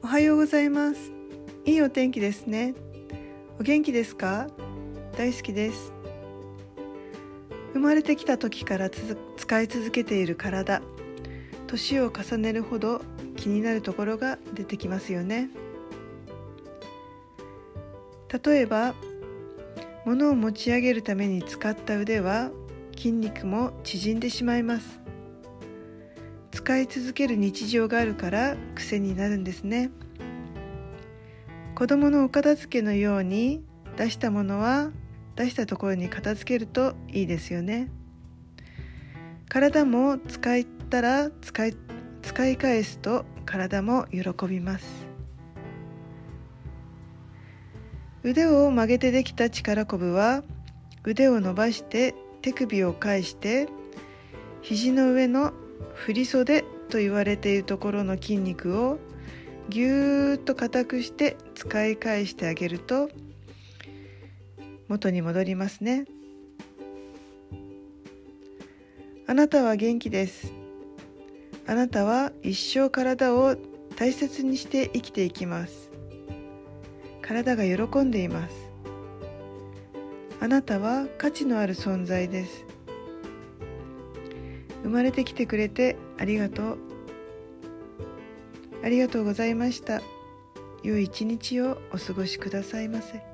おはようございます。いいお天気ですね。お元気ですか？大好きです。生まれてきた時から使い続けている体。年を重ねるほど気になるところが出てきますよね。例えば物を持ち上げるために使った腕は筋肉も縮んでしまいます。使い続ける日常があるから癖になるんですね。子供のお片付けのように出したものは出したところに片付けるといいですよね。体も使ったら使い使い返すと体も喜びます。腕を曲げてできた力こぶは腕を伸ばして手首を返して肘の上の振袖と言われているところの筋肉をぎゅーっと硬くして使い返してあげると元に戻りますね。あなたは元気です。あなたは一生体を大切にして生きていきます。体が喜んでいます。あなたは価値のある存在です。生まれてきてくれてありがとうありがとうございました良い一日をお過ごしくださいませ。